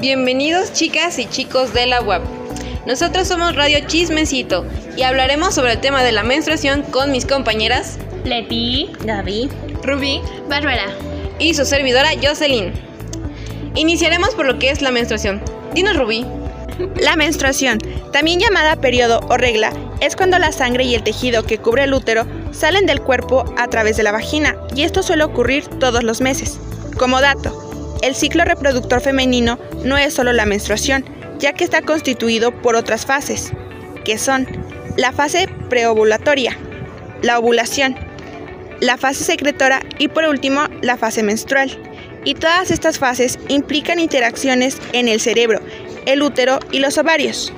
Bienvenidos chicas y chicos de la web. Nosotros somos Radio Chismecito y hablaremos sobre el tema de la menstruación con mis compañeras Leti, Gaby, Rubí Bárbara y su servidora Jocelyn. Iniciaremos por lo que es la menstruación. Dinos Rubí. La menstruación, también llamada periodo o regla, es cuando la sangre y el tejido que cubre el útero salen del cuerpo a través de la vagina y esto suele ocurrir todos los meses. Como dato, el ciclo reproductor femenino no es solo la menstruación, ya que está constituido por otras fases, que son la fase preovulatoria, la ovulación, la fase secretora y por último la fase menstrual. Y todas estas fases implican interacciones en el cerebro, el útero y los ovarios.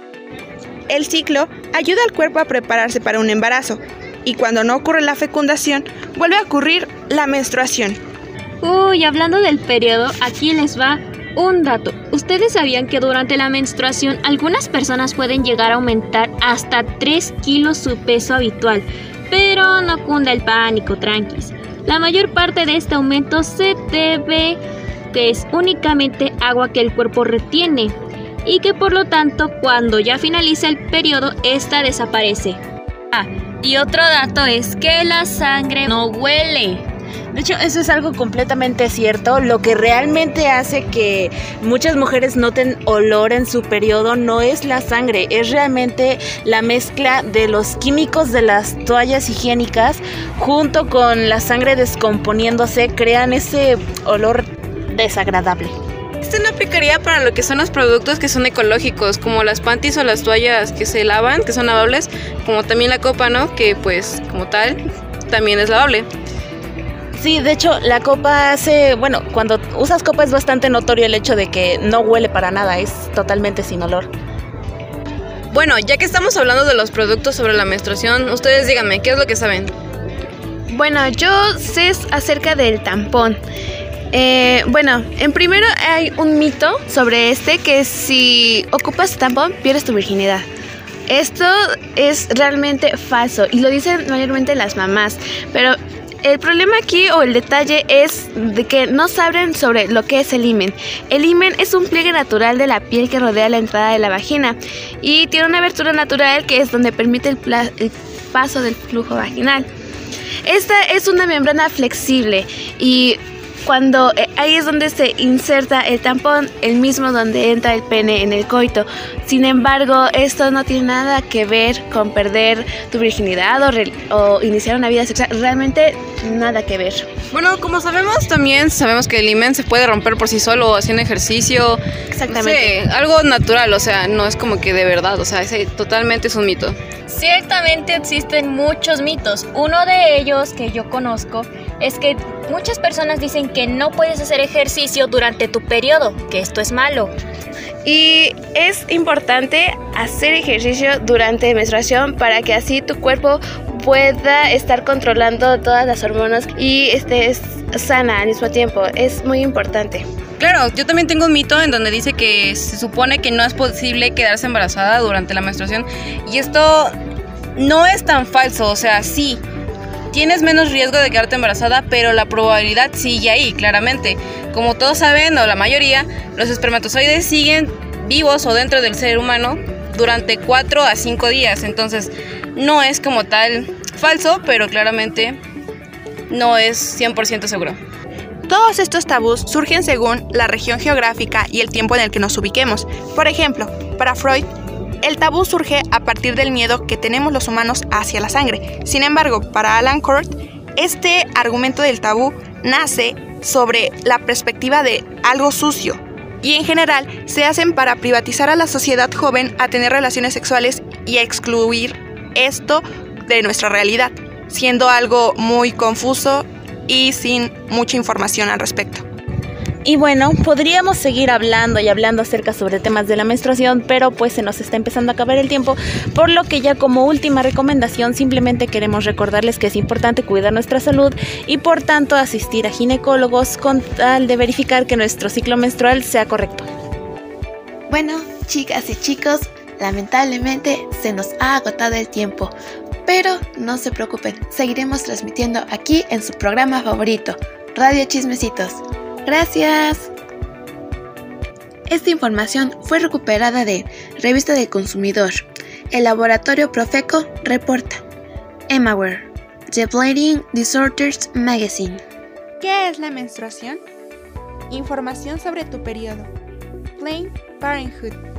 El ciclo ayuda al cuerpo a prepararse para un embarazo y cuando no ocurre la fecundación vuelve a ocurrir la menstruación. Uy, hablando del periodo, aquí les va un dato. ¿Ustedes sabían que durante la menstruación algunas personas pueden llegar a aumentar hasta 3 kilos su peso habitual? Pero no cunda el pánico, tranquis. La mayor parte de este aumento se debe que es únicamente agua que el cuerpo retiene y que por lo tanto cuando ya finaliza el periodo esta desaparece. Ah, y otro dato es que la sangre no huele. De hecho, eso es algo completamente cierto. Lo que realmente hace que muchas mujeres noten olor en su periodo no es la sangre, es realmente la mezcla de los químicos de las toallas higiénicas junto con la sangre descomponiéndose, crean ese olor desagradable. Esto no aplicaría para lo que son los productos que son ecológicos, como las panties o las toallas que se lavan, que son lavables, como también la copa, ¿no? Que pues como tal también es lavable. Sí, de hecho, la copa hace, bueno, cuando usas copa es bastante notorio el hecho de que no huele para nada, es totalmente sin olor. Bueno, ya que estamos hablando de los productos sobre la menstruación, ustedes díganme, ¿qué es lo que saben? Bueno, yo sé acerca del tampón. Eh, bueno, en primero hay un mito sobre este que si ocupas tampón pierdes tu virginidad. Esto es realmente falso y lo dicen mayormente las mamás, pero el problema aquí o el detalle es de que no saben sobre lo que es el himen. El himen es un pliegue natural de la piel que rodea la entrada de la vagina y tiene una abertura natural que es donde permite el, el paso del flujo vaginal. Esta es una membrana flexible y cuando eh, ahí es donde se inserta el tampón, el mismo donde entra el pene en el coito. Sin embargo, esto no tiene nada que ver con perder tu virginidad o, iniciar una vida sexual. Realmente nada que ver. Bueno, como sabemos, también sabemos que el imen se puede romper por sí solo haciendo ejercicio. Exactamente. algo natural, o sea, no es como que de verdad, o sea, totalmente es un mito. Ciertamente existen muchos mitos. Uno de ellos que yo conozco es que muchas personas dicen que no puedes hacer ejercicio durante tu periodo, que esto es malo. Y es importante hacer ejercicio durante menstruación para que así tu cuerpo pueda estar controlando todas las hormonas y estés sana al mismo tiempo. Es muy importante. Claro, yo también tengo un mito en donde dice que se supone que no es posible quedarse embarazada durante la menstruación y esto no es tan falso, o sea, sí, tienes menos riesgo de quedarte embarazada, pero la probabilidad sigue ahí, claramente. Como todos saben, o la mayoría, los espermatozoides siguen vivos o dentro del ser humano durante 4 a 5 días. Entonces, no es como tal falso, pero claramente no es 100% seguro. Todos estos tabús surgen según la región geográfica y el tiempo en el que nos ubiquemos. Por ejemplo, para Freud, el tabú surge a partir del miedo que tenemos los humanos hacia la sangre. Sin embargo, para Alan Kurt, este argumento del tabú nace sobre la perspectiva de algo sucio y en general se hacen para privatizar a la sociedad joven a tener relaciones sexuales y excluir esto de nuestra realidad, siendo algo muy confuso y sin mucha información al respecto. Y bueno, podríamos seguir hablando y hablando acerca sobre temas de la menstruación, pero pues se nos está empezando a acabar el tiempo, por lo que ya como última recomendación simplemente queremos recordarles que es importante cuidar nuestra salud y por tanto asistir a ginecólogos con tal de verificar que nuestro ciclo menstrual sea correcto. Bueno, chicas y chicos, lamentablemente se nos ha agotado el tiempo, Pero no se preocupen, seguiremos transmitiendo aquí en su programa favorito, Radio Chismecitos. Gracias. Esta información fue recuperada de Revista del Consumidor. El laboratorio Profeco reporta. Emaware, The Bleeding Disorders Magazine. ¿Qué es la menstruación? Información sobre tu periodo. Plain Parenthood.